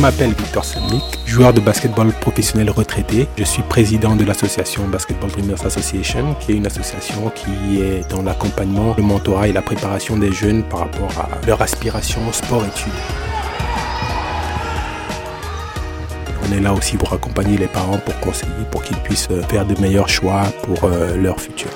m'appelle Victor Semik, joueur de basketball professionnel retraité. Je suis président de l'association Basketball Dreamers Association, qui est une association qui est dans l'accompagnement, le mentorat et la préparation des jeunes par rapport à leur aspiration sport-études. On est là aussi pour accompagner les parents, pour conseiller, pour qu'ils puissent faire de meilleurs choix pour euh, leur futur.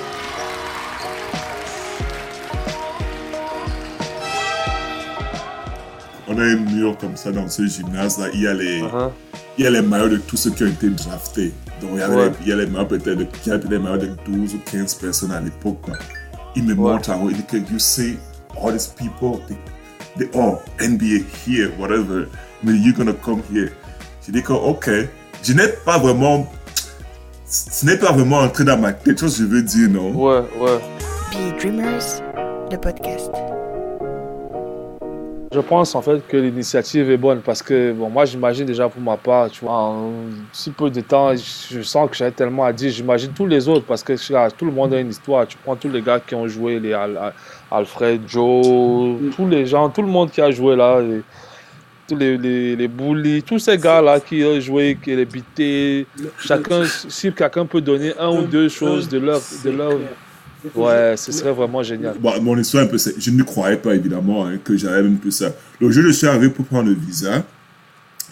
On a un mur comme ça dans ce gymnase-là. Il, y a les, Uh-huh. il y a les maillots de tous ceux qui ont été draftés. Donc, il y, avait Ouais. les, il y a les maillots peut-être de, il y a peut-être les maillots de 12 ou 15 personnes à l'époque. Il me montre en haut, il dit que you see all these people, they, they all NBA here, whatever. Mais you're gonna come here. J'ai dit que, ok. Je n'ai pas vraiment. Ce n'est pas vraiment entré dans ma tête, chose que je veux dire, non? Ouais, ouais. Be Dreamers, le podcast. Je pense en fait que l'initiative est bonne parce que bon, moi j'imagine déjà pour ma part, tu vois, en si peu de temps, je sens que j'avais tellement à dire. J'imagine tous les autres parce que tout le monde a une histoire. Tu prends tous les gars qui ont joué, les Al- Al- Alfred, Joe, tous les gens, tout le monde qui a joué là, les- tous les, les, les bullies, tous ces gars-là qui ont joué, qui les bité, chacun, si quelqu'un peut donner un ou deux choses de leur, de leur, ouais, ce serait vraiment génial. Bon, mon histoire un peu, c'est- je ne croyais pas évidemment hein, que j'avais même tout ça. Le jour où je suis arrivé pour prendre le visa,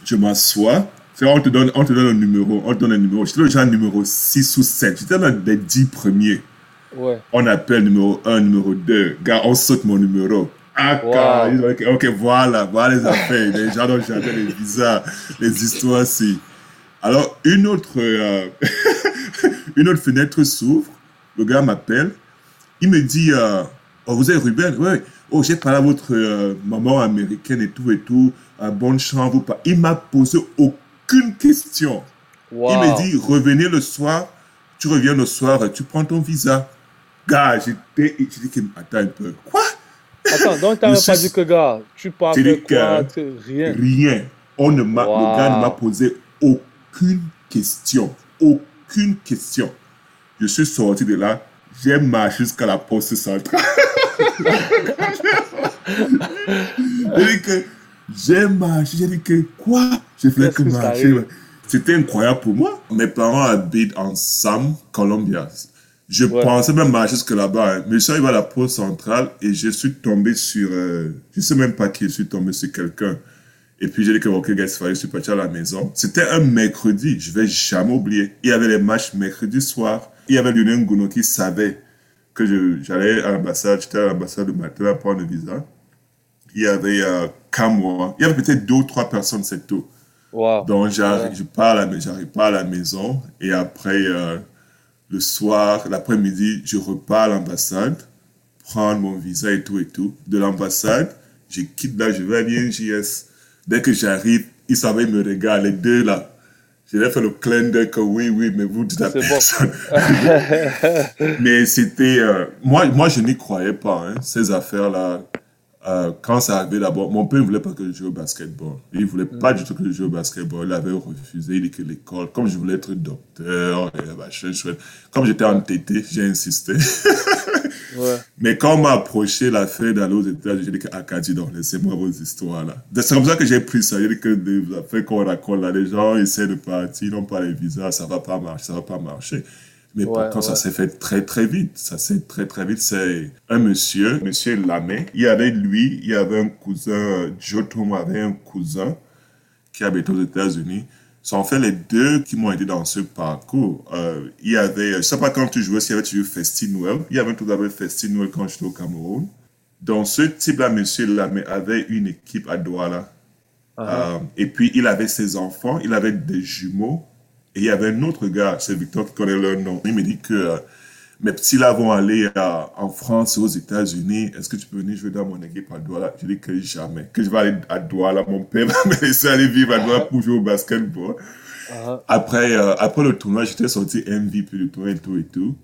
je m'assois. C'est On te, donne, on te donne un numéro, on te donne un numéro. J'étais déjà numéro 6 ou 7. J'étais dans les 10 premiers. Ouais. On appelle numéro 1, numéro 2. Gars, on saute mon numéro. Ah, Wow. ok, voilà, voilà les affaires. les gens dont j'avais les visas, les histoires, si. Alors, une autre, euh, une autre fenêtre s'ouvre. Le gars m'appelle. Il me dit, euh, oh, vous êtes Ruben? Oui. Oh, j'ai parlé à votre euh, maman américaine et tout et tout. Euh, bonne chance, vous pas. Il m'a posé aucune question. Wow. Il me dit, revenez le soir, tu reviens le soir, tu prends ton visa. Gars, j'étais, j'ai dit, que- attends un peu. Quoi? Attends, donc t'avais Je pas dit que gars, tu parles de quoi que Rien. Rien. On ne m'a, Wow. Le gars ne m'a posé aucune question. Aucune question. Je suis sorti de là, j'ai marché jusqu'à la poste centrale. j'ai dit que j'ai marché, j'ai dit que quoi? J'ai fait que que marcher. C'était incroyable pour moi. Mes parents habitent en Sam, Colombia. Je Ouais. pensais même marcher jusque là-bas. hein. Mais je suis arrivé à la poste centrale et je suis tombé sur... euh, je sais même pas qui, je suis tombé sur quelqu'un. Et puis j'ai dit que, ok, gars, il fallait, je suis parti à la maison. C'était un mercredi, je vais jamais oublier. Il y avait les matchs mercredi soir. Il y avait Lionel Ngouno qui savait que j'allais à l'ambassade, j'étais à l'ambassade le matin à prendre le visa. Il y avait euh, Kamwa. Il y avait peut-être deux ou trois personnes, c'est tout. Wow. Donc, j'arrive, Ouais. je pars à pas à la maison et après, euh, le soir, l'après-midi, je repars à l'ambassade, prendre mon visa et tout et tout. De l'ambassade, je quitte là, je vais à l'INJS. Dès que j'arrive, ils savaient me regarder, les deux là. Je leur ai fait le clin d'œil que oui, oui, mais vous dites à bon. personne. mais c'était... euh, moi, moi, je n'y croyais pas, hein, ces affaires-là. Euh, quand ça arrivait d'abord, mon père ne voulait pas que je joue au basketball. Il ne voulait pas du tout que je joue au basketball. Il avait refusé. Il dit que l'école, comme je voulais être docteur, et machin chouette, comme j'étais entêté, j'ai insisté. Ouais. Mais quand on m'a approché la fin d'aller aux États-Unis, j'ai dit que Acadie, non, laissez-moi vos histoires là. C'est comme ça que j'ai pris ça. J'ai dit que les affaires qu'on raconte là, les gens essaient de partir, ils n'ont pas les visas, ça va pas marcher, ça va pas marcher. Mais Ouais, contre, ça s'est fait très très vite. Ça s'est très très vite. C'est un monsieur, monsieur Lamé. Il y avait lui, il y avait un cousin, Joe Tom avait un cousin qui habite aux États-Unis. Sont en fait les deux qui m'ont aidé dans ce parcours. Euh, il y avait, je sais pas quand tu jouais, s'il y avait toujours Festi Noël. Il y avait tout d'abord Festi Noël quand j'étais au Cameroun. Donc ce type-là, monsieur Lamé, avait une équipe à Douala. Euh, et puis il avait ses enfants, il avait des jumeaux. Et il y avait un autre gars, c'est Victor qui connaît leur nom. Il me dit que euh, mes petits là vont aller euh, en France aux États-Unis. Est-ce que tu peux venir jouer dans mon équipe à Douala? Je dis que jamais. Que je vais aller à Douala. Mon père va me laisser aller vivre à Douala pour jouer au basketball. Ah, Après, euh, après le tournoi, j'étais sorti MVP du tournoi et tout et tout.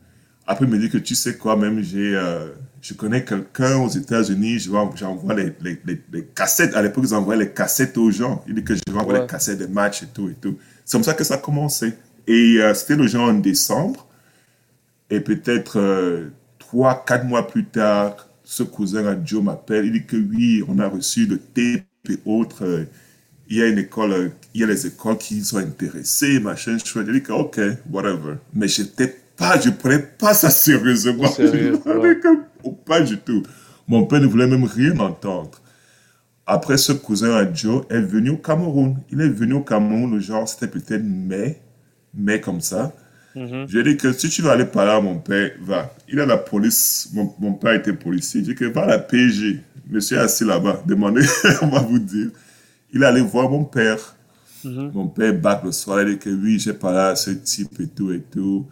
Après, il me dit que tu sais quoi, même j'ai, euh, je connais quelqu'un aux États-Unis, j'envoie les, les, les, les cassettes. À l'époque, ils envoyaient les cassettes aux gens. Il dit que je vais envoyer Ouais. les cassettes des matchs et tout et tout. C'est comme ça que ça a commencé. Et euh, c'était le genre en décembre. Et peut-être euh, trois, quatre mois plus tard, ce cousin à Joe m'appelle. Il dit que oui, on a reçu le tape et autres. euh, il y a une école, euh, il y a les écoles qui sont intéressées, machin. J'ai dit que, ok, whatever. Mais j'étais pas, je prenais pas ça sérieusement. Sérieux, Je ouais. pas du tout. Mon père ne voulait même rien entendre. Après, ce cousin à Joe est venu au Cameroun. Il est venu au Cameroun, genre, c'était peut-être mai, mai comme ça. Mhm. Je lui ai dit que si tu veux aller parler à mon père, va. Il a la police, mon, mon père était policier. J'ai dit que va à la PG. Monsieur est assis là-bas, demandez, on va vous dire. Il est allé voir mon père. Mhm. Mon père back le soir, il a dit que oui, j'ai parlé à ce type et tout et tout.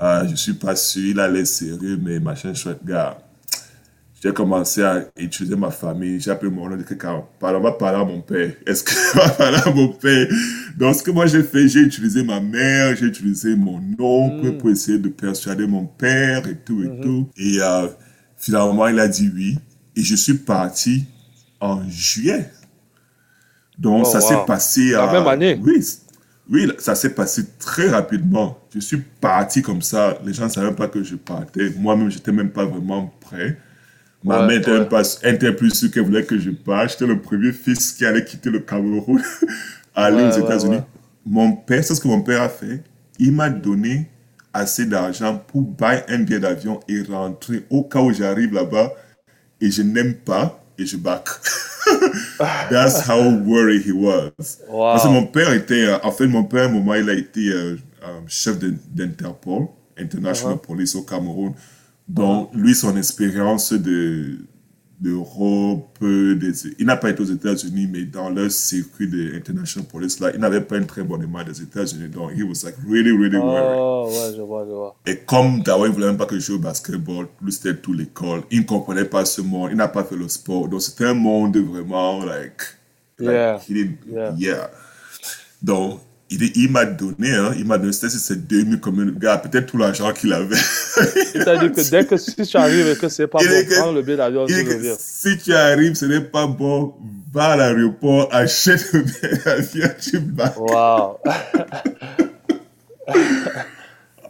Euh, je suis pas sûr, il a l'air sérieux, mais machin chouette gars. J'ai commencé à utiliser ma famille. J'ai appelé mon nom, j'ai dit on va parler à mon père. Est-ce qu'on va parler à mon père? Donc, ce que moi j'ai fait, j'ai utilisé ma mère, j'ai utilisé mon oncle Mm. pour essayer de persuader mon père et tout et tout. Et euh, finalement, il a dit oui. Et je suis parti en juillet. Donc, Oh, ça s'est passé La à- même année? Oui, oui, ça s'est passé très rapidement. Je suis parti comme ça. Les gens ne savaient pas que je partais. Moi-même, j'étais même pas vraiment prêt. Ma Ouais, mère était ouais. était plus sûre qu'elle voulait que je parte. J'étais le premier fils qui allait quitter le Cameroun, aller Ouais, aux États-Unis. Mon père, c'est ce que mon père a fait. Il m'a donné assez d'argent pour buy un billet d'avion et rentrer au cas où j'arrive là-bas et je n'aime pas et je back. That's how worried he was. Wow. Parce que mon père était, euh, en fait, mon père, à un moment, il a été euh, euh, chef d'Interpol, International Uh-huh. Police au Cameroun. Donc, lui, son expérience de d'Europe, des- il n'a pas été aux États-Unis, mais dans leur circuit de International Police, là, il n'avait pas une très bonne image des États-Unis. Donc, he was like really, really worried. Oh, ouais, je vois, je vois. Et comme d'abord, il ne voulait même pas que je joue au basketball, plus c'était tout l'école. Il ne comprenait pas ce monde, il n'a pas fait le sport. Donc, c'était un monde vraiment, like, like, Yeah. he didn't- Yeah. yeah. Donc, il, il m'a donné, hein, il m'a donné, ces 2000 communes, gars, peut-être tout l'argent qu'il avait. C'est-à-dire que dès que si tu arrives et que c'est pas Il bon, que- prends le billet d'avion, si tu arrives, ce n'est pas bon, va à l'aéroport, achète le billet d'avion, tu vas. Wow.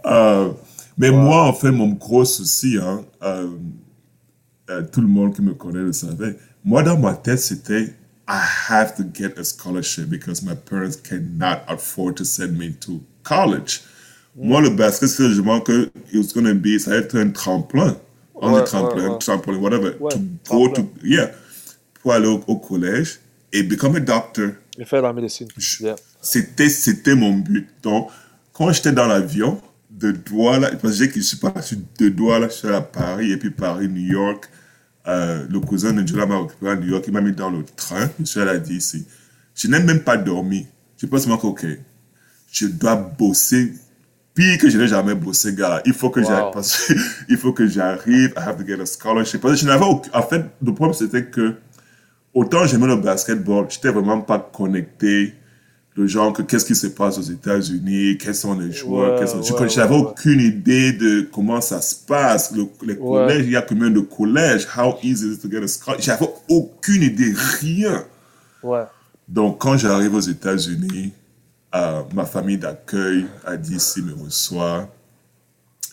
Euh, mais moi, en fait, mon gros souci, hein, euh, euh, tout le monde qui me connaît le savait, moi, dans ma tête, c'était I have to get a scholarship because my parents cannot afford to send me to college. Moi, le basket, c'est justement que it was going to be, ça va être un tremplin. On Ouais, tremplin, ouais, tremplin, whatever. Ouais, to go tremplin. to, yeah, pour aller au, au collège et become a doctor. Je fais la médecine. Yeah. C'était, c'était mon but. Donc, quand j'étais dans l'avion, de Douala, parce que je suis parti de Douala, je suis à Paris, et puis Paris, New York. Euh, le cousin de Jola m'a récupéré à New York, il m'a mis dans le train, je suis allé à DC. Je n'ai même pas dormi. Je pense moi que, ok, je dois bosser pire que je n'ai jamais bossé, gars. Il faut que Wow. j'arrive, parce que il faut que j'arrive, I have to get a scholarship. Parce que je n'avais aucun- en fait, le problème c'était que, autant j'aimais le basketball, j'étais vraiment pas connecté le genre que qu'est-ce qui se passe aux États-Unis, quels sont les joueurs, Ouais, quels sont... je ouais, ouais, ouais. aucune idée de comment ça se passe, le- les collèges, il y a combien de collèges, how easy is it to get a scholarship, j'avais aucune idée, rien. Donc, quand j'arrive aux États-Unis, euh, ma famille d'accueil a dit s'il me reçoit.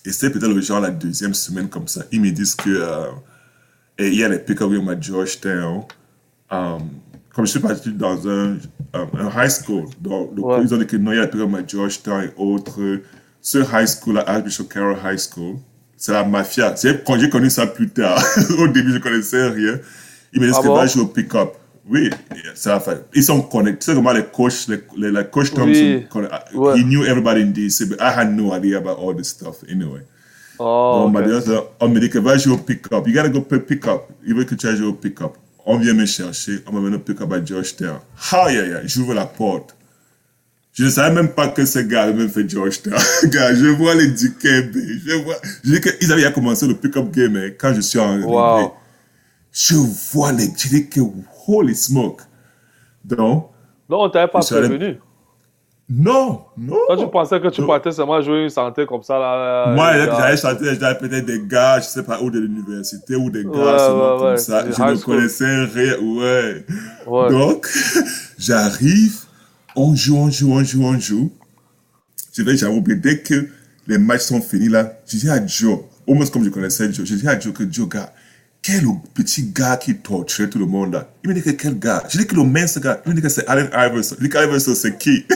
Et c'est peut-être le genre la deuxième semaine comme ça. Ils me disent que euh, et il y a les pick-up à Georgetown. Euh, comme je suis parti dans un, un, un high school, donc le- Ouais. ils ont les pick-up à Georgetown et autres. Ce high school, à Archbishop Carroll High School, c'est la mafia. C'est quand j'ai connu ça plus tard. Au début, je connaissais rien. Ils me disent Ah que bon? va jouer au pick-up. Oui, ça va. Ils sont connectés. Tu sais comment les coachs, les, les, les coach Thompson, Oui. conna- Ouais. he knew everybody in DC, but I had no idea about all this stuff anyway. Oh, on m'a ok. dit, ça, on me dit que va jouer au pick-up. You gotta go pick-up. Il veut que tu ailles jouer au pick-up. On vient me chercher. On m'a mené au pick-up à Georgetown. Aïe, aïe, aïe. J'ouvre la porte. Je ne savais même pas que ce gars avait même fait Georgetown. Gars, je vois les Dikembe. Je vois. Je dis qu'ils avaient commencé le pick-up game hein, quand je suis arrivé. Wow. Je vois les. Je dis que holy smoke. Donc, Donc, on t'avait pas prévenu. Non, non. Toi, tu pensais que tu Non. partais seulement jouer une santé comme ça, là. Moi, j'avais chanté, j'avais peut-être des gars, je sais pas, ou de l'université, ou des gars Ouais, ouais, comme ouais, ça. Je ne school. connaissais rien, ouais. Ouais. Donc, j'arrive, on joue, on joue, on joue, on joue. Je vais, j'avoue, mais dès que les matchs sont finis là, je dis à Joe, au moins comme je connaissais Joe, je dis à Joe que Joe, gars, quel petit gars qui torturait tout le monde là Il me dit que quel gars? Je dis que le mince gars. Il me dit que c'est Allen Iverson. Je dis qu'Iverson, c'est qui?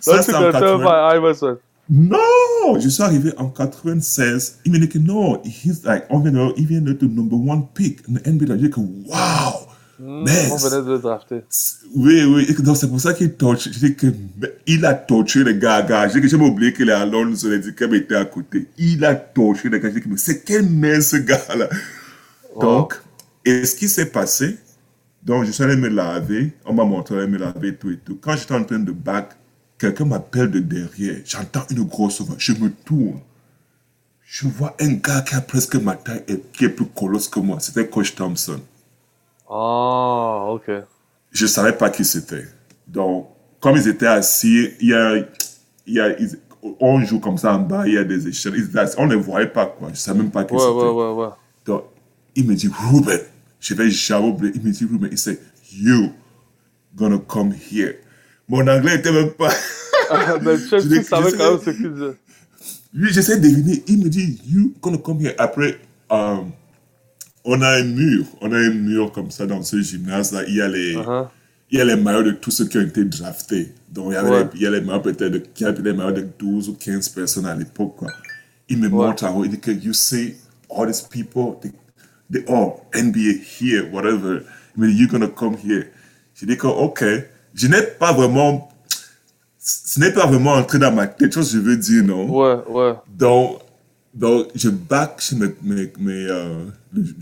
Ça, c'est en 80... Iverson. Non, je suis arrivé en 96. Il me dit que non, he's like, on vient de, il vient d'être number one pick. Le NBA, je dis que wow. Mmh, on venait de le drafter. Oui, oui. Donc, c'est pour ça qu'il torture. Je dis que, il a torturé les gars, gars. J'ai jamais oublié que les Alonso, les qu'il était à côté. Il a torturé les gars. Je dis que, c'est quel mec ce gars-là? Donc, et ce qui s'est passé, donc, je suis allé me laver. On m'a montré à me laver tout et tout. Quand j'étais en train de back, quelqu'un m'appelle de derrière. J'entends une grosse voix. Je me tourne. Je vois un gars qui a presque ma taille et qui est plus colosse que moi. C'était Coach Thompson. Ah, ok. Je ne savais pas qui c'était. Donc, comme ils étaient assis, il y a, il y a, on joue comme ça en bas, il y a des échelles. on ne les voyait pas, quoi. Je ne savais même pas qui ouais, c'était. Ouais, ouais, ouais. Donc, il me dit, Ruben. Je vais jamais. Il me dit, Ruben. Il dit, you gonna come here. Mon anglais était même pas. Ah, mais tu, tu savais quand même ce qu'il disait. Lui, j'essaie de deviner. Il me dit, you gonna come here? Après, um, on a un mur. On a un mur comme ça dans ce gymnase-là. Il y a les, Uh-huh. il y a les maillots de tous ceux qui ont été draftés. Donc, il y, avait Ouais. les- il y a les maillots peut-être de, il y avait les maillots de 12 ou 15 personnes à l'époque. Il me montre en haut. Il dit que, you see all these people, they, they all NBA here, whatever. Il me dit, you're gonna come here. J'ai dit que, ok. Je n'ai pas vraiment, ce n'est pas vraiment entré dans ma tête, chose que je veux dire, non? Ouais, ouais. Donc, donc je back chez mes, mes, mes, euh,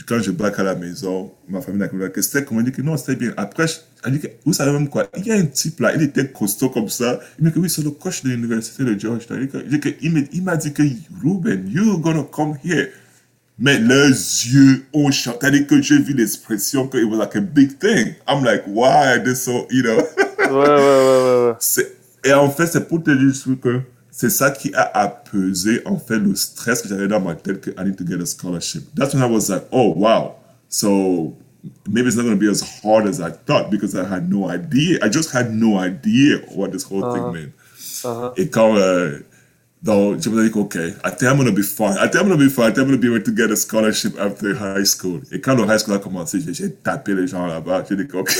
quand je back à la maison, ma famille n'a pas que c'était comment dit que non, c'était bien. Après, elle dit que, vous savez même quoi, il y a un type là, il était costaud comme ça. Il me dit que oui, c'est le coach de l'université de Georgetown. Il il dit que- il m'a dit que, Ruben, you're gonna come here. Mais leurs yeux ont changé. C'est-à-dire que j'ai vu l'expression que it was like a big thing. I'm like, why this so, you know? Ouais, ouais, ouais, ouais, Et en fait, c'est pour te dire que c'est ça qui a apaisé en fait le stress que j'avais dans ma tête que I need to get a scholarship. That's when I was like, oh wow. So maybe it's not going to be as hard as I thought because I had no idea. I just had no idea what this whole thing meant. Uh-huh. Et quand euh, donc, je me dis que, OK, I think I'm going to be fine. I think I'm going to be fine. I think I'm going to be able to get a scholarship after high school. Et quand le high school a commencé, j'ai- j'ai tapé les gens là-bas. J'ai dit OK.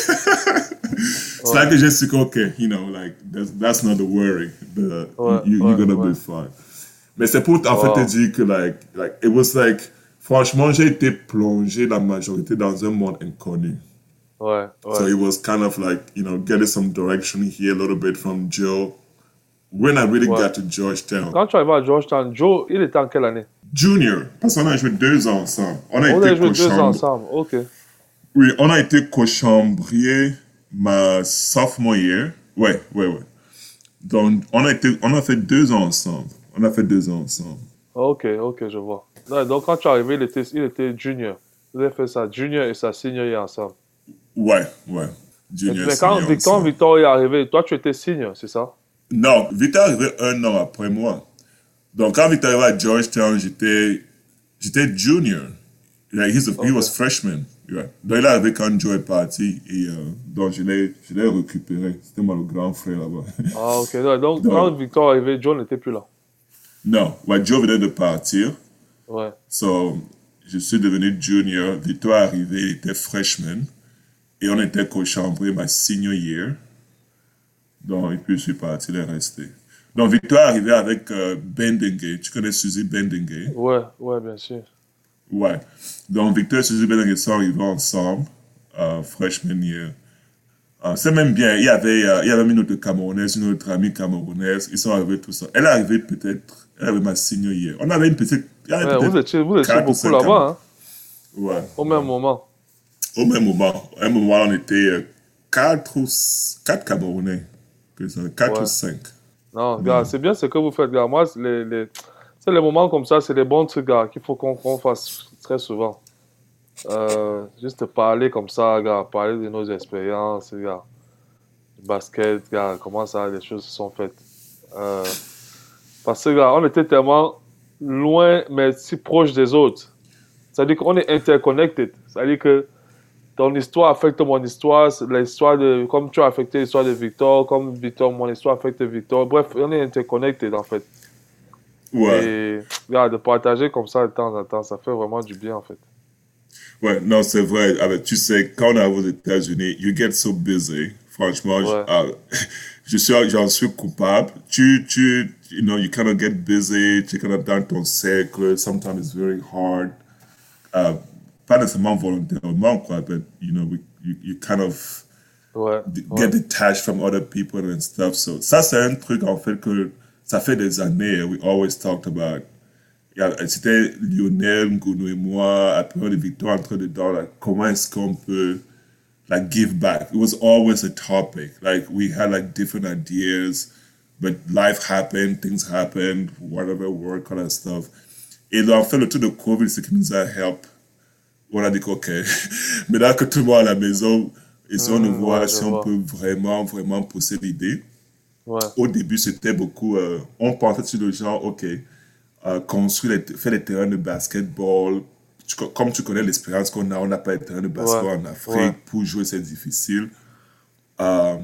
C'est là que j'ai su OK, you know, like, that's, that's not the worry. The, Ouais, you, ouais, you're going to ouais. be fine. Mais c'est pour, en fait, Wow. te dire que, like, like, it was like, franchement, j'ai été plongé la majorité dans un monde inconnu. Ouais, ouais. So it was kind of like, you know, getting some direction here a little bit from Joe. When I really Ouais. got to Georgetown. Quand tu arrives à Georgetown, Joe, il était en quelle année? Junior, parce qu'on a joué deux ans ensemble. On a On été a joué deux ans ensemble. Ok. Oui, on a été cochambrier ma sophomore year. Ouais, ouais, ouais. Donc, on a, été, on a fait deux ans ensemble. On a fait deux ans ensemble. Ok, ok, je vois. Ouais, donc quand tu es arrivé, il était, il était junior. Vous avez fait ça, junior et sa senior year ensemble. Ouais, ouais. Mais, Junior, mais quand senior Victor, ensemble. Victor est arrivé, toi tu étais senior, c'est ça? Non, Victor est arrivé un an après moi. Donc, quand Victor est arrivé à Georgetown, j'étais, j'étais junior. Like, he's a- He Ok. was freshman. Yeah. Donc, il est arrivé quand Joe est parti. Et euh, donc, je l'ai, je l'ai récupéré. C'était le grand frère là-bas. Ah, ok. Donc, quand Victor est arrivé, Joe n'était plus là. non, ouais, Joe venait de partir. Ouais. So, je suis devenu junior. Victor est arrivé, il était freshman. Et on était co-chambré ma senior year. Donc, et puis je suis parti, il est resté. Donc, Victor est arrivé avec euh, Bendengue. Tu connais Suzy Bendengue? Ouais, ouais, bien sûr. Ouais. Donc, Victor et Suzy Bendengue sont arrivés ensemble, euh, freshman year. Euh, c'est même bien. Il y avait, euh, il y avait une autre Camerounaise, une autre amie Camerounaise. Ils sont arrivés tout ça. Elle est arrivée peut-être, elle avait ma senior year. On avait une petite. avait Ouais, vous étiez, vous étiez beaucoup là-bas, hein, Ouais. au même moment. Au même moment. À un moment, on était euh, quatre ou quatre Camerounais. Que ça, Quatre Ouais. ou cinq. Non, gars, c'est bien ce que vous faites, gars. Moi, les, les, c'est les moments comme ça, c'est les bons trucs, gars, qu'il faut qu'on fasse très souvent. Euh, juste parler comme ça, gars, parler de nos expériences, gars. Du basket, gars, comment ça, les choses se sont faites. Euh, parce que, gars, on était tellement loin, mais si proche des autres. C'est-à-dire qu'on est interconnected. C'est-à-dire que ton histoire affecte mon histoire, l'histoire de, comme tu as affecté l'histoire de Victor, comme Victor, mon histoire affecte Victor. Bref, on est interconnected en fait. Ouais. Et de partager comme ça de temps en temps, ça fait vraiment du bien en fait. Ouais, non, c'est vrai. Avec, tu sais, quand on arrive aux États-Unis, you get so busy. Franchement, Ouais. je, ah, je suis, j'en suis coupable. Tu, tu, you know, you kind of get busy. Tu kind of dans ton cercle. Sometimes it's very hard. Uh, pas nécessairement volontairement, quoi, but, you know, we, you, you kind of Ouais. d- ouais. get detached from other people and stuff. So, ça, c'est un truc, en fait, que ça fait des années. We always talked about. Il y a- C'était Lionel, Ngounou et moi, après on est Victor entre dedans. Like, comment est-ce qu'on peut like give back? It was always a topic. Like we had like different ideas, but life happened, things happened, whatever work, all that stuff. Et en fait, le truc de COVID, c'est qui nous a help. On a dit que, OK, maintenant que tout le monde est à la maison, essayons de Mm, voir ouais, si on vois. peut vraiment, vraiment pousser l'idée Ouais. au début, c'était beaucoup. euh, on pensait sur le genre, OK, euh, construire, les, faire des terrains de basketball. Tu co- comme tu connais l'expérience qu'on a, on n'a pas de terrain de basketball Ouais, en Afrique. Pour jouer, c'est difficile. Euh,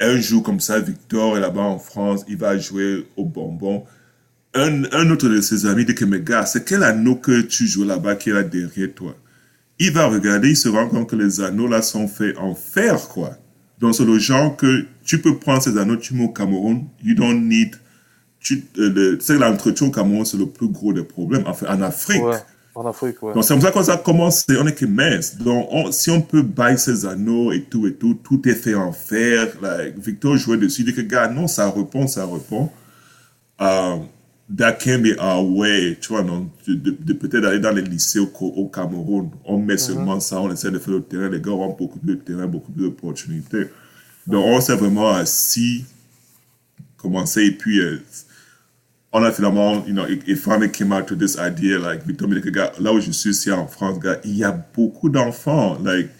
un jour comme ça, Victor est là-bas en France, il va jouer au bonbon. Un, un autre de ses amis dit que, mais gars, c'est quel anneau que tu joues là-bas qui est là derrière toi? Il va regarder, il se rend compte que les anneaux là sont faits en fer, quoi. Donc, c'est le genre que tu peux prendre ces anneaux, tu mets au Cameroun, you don't need. Tu euh, sais, l'entretien au Cameroun, c'est le plus gros des problèmes. Enfin, en Afrique. Ouais. En Afrique, ouais. Donc, c'est comme ça qu'on a commencé. On est que mince. Donc, on- si on peut bailler ces anneaux et tout et tout, tout est fait en fer. Like, Victor jouait dessus. Il dit que, gars, non, ça répond, ça répond. Um, that can be our way, tu vois, non, de, de- de peut-être aller dans les lycées au, Cameroun. On met seulement ça, on essaie de faire le terrain. Les gars ont beaucoup plus de terrain, beaucoup plus d'opportunités. Donc, on s'est vraiment assis, commencé, et puis, euh, on a finalement, you know, it, it finally came out to this idea, like, Victor là où je suis ici en France, gars, il y a beaucoup d'enfants, like,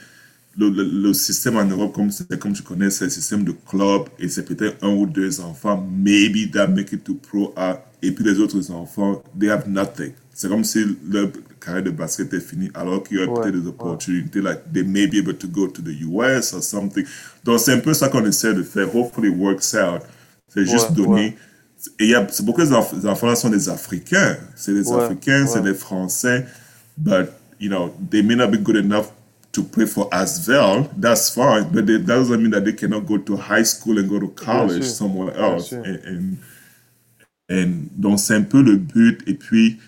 le, le, le système en Europe, comme, comme tu connais, c'est un système de club et c'est peut-être un ou deux enfants, maybe that make it to Pro A. Et puis les autres enfants, they have nothing. C'est comme si leur carrière de basket est finie alors qu'il y a Ouais, peut-être des opportunités, like they may be able to go to the US or something. Donc c'est un peu ça qu'on essaie de faire. Hopefully it works out. C'est juste Ouais, donner. ouais. Et il y a, c'est beaucoup des enf- des enfants-là sont des Africains. C'est des Ouais, Africains, c'est des Français. But, you know, they may not be good enough to play for Asvel. That's fine. But that doesn't mean that they cannot go to high school and go to college somewhere else. And, and, and donc, c'est un peu le but. Et puis,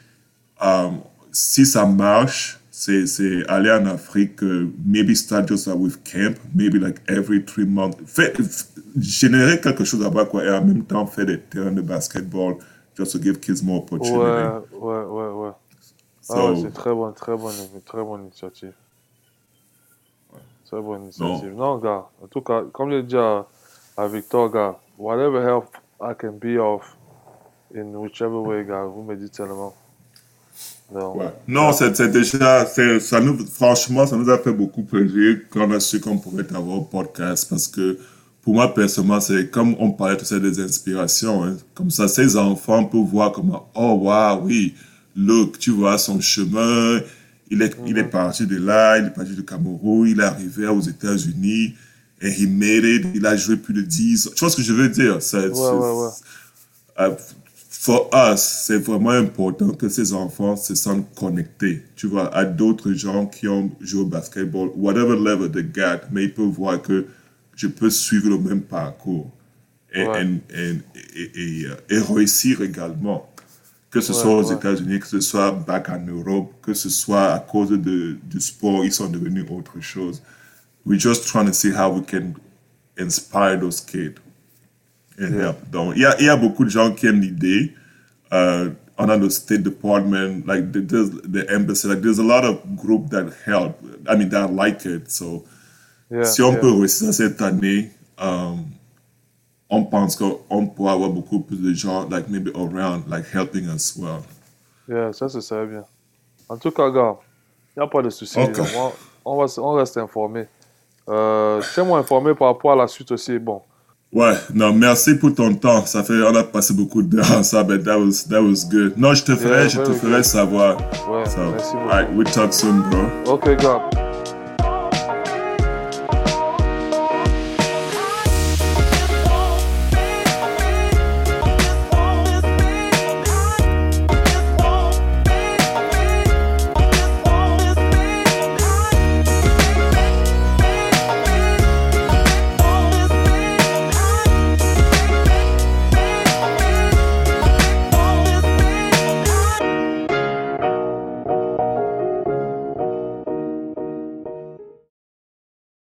um, si ça marche, c'est c'est aller en Afrique, euh, maybe start just uh, with camp, maybe like every three months. Fait, générer quelque chose là-bas, quoi, et en même temps faire des terrains de basketball, just to give kids more opportunity. Ouais, ouais, ouais, ouais. Ah So- ouais, c'est très bonne, très bonne, très bonne initiative. Très bonne initiative. Non, gars, en tout cas, comme je l'ai dit à, à Victor, gars, whatever help I can be of in whichever way, gars, vous me dites seulement. Ouais. Non, c'est déjà, ça nous, franchement, ça nous a fait beaucoup plaisir quand on a su qu'on pourrait avoir un podcast parce que pour moi, personnellement, c'est comme on parlait tout ça des inspirations. hein. Comme ça, ces enfants peuvent voir comment, oh, wow, oui, look, tu vois son chemin, il est, il est parti de là, il est parti du Cameroun, il est arrivé aux États-Unis, et he made it, il a joué plus de 10 ans. Tu vois ce que je veux dire? Ouais, ouais, ouais. For us, c'est vraiment important que ces enfants se sentent connectés, tu vois, à d'autres gens qui ont joué au basketball, whatever level they get, mais ils peuvent voir que je peux suivre le même parcours et, Ouais. and- and- et, et, et réussir également. Que ce Ouais, soit aux ouais. États-Unis, que ce soit back en Europe, que ce soit à cause de, du sport, ils sont devenus autre chose. We're just trying to see how we can inspire those kids. Yeah. Donc, il y a, il y a beaucoup de gens qui aiment l'idée. Uh, on a the State Department, like the, the embassy, like there's a lot of group that help. I mean, that like it. So, yeah, si on yeah. peut réussir cette année, um, on pense qu'on pourra avoir beaucoup plus de gens, like maybe around, like helping us well. Yeah, ça, c'est ça bien. En tout cas, gars, il n'y a pas de souci. Ok. On, on, va, on reste informé. Euh, Tiens-moi informé par rapport à la suite aussi. Bon, Ouais, non, merci pour ton temps. Ça fait, on a passé beaucoup d'heures ensemble, but that was, that was good. Non, je te ferai, Yeah, je te ferai good. savoir. ouais, So, merci beaucoup. alright, we'll talk soon, bro. Ok, gars.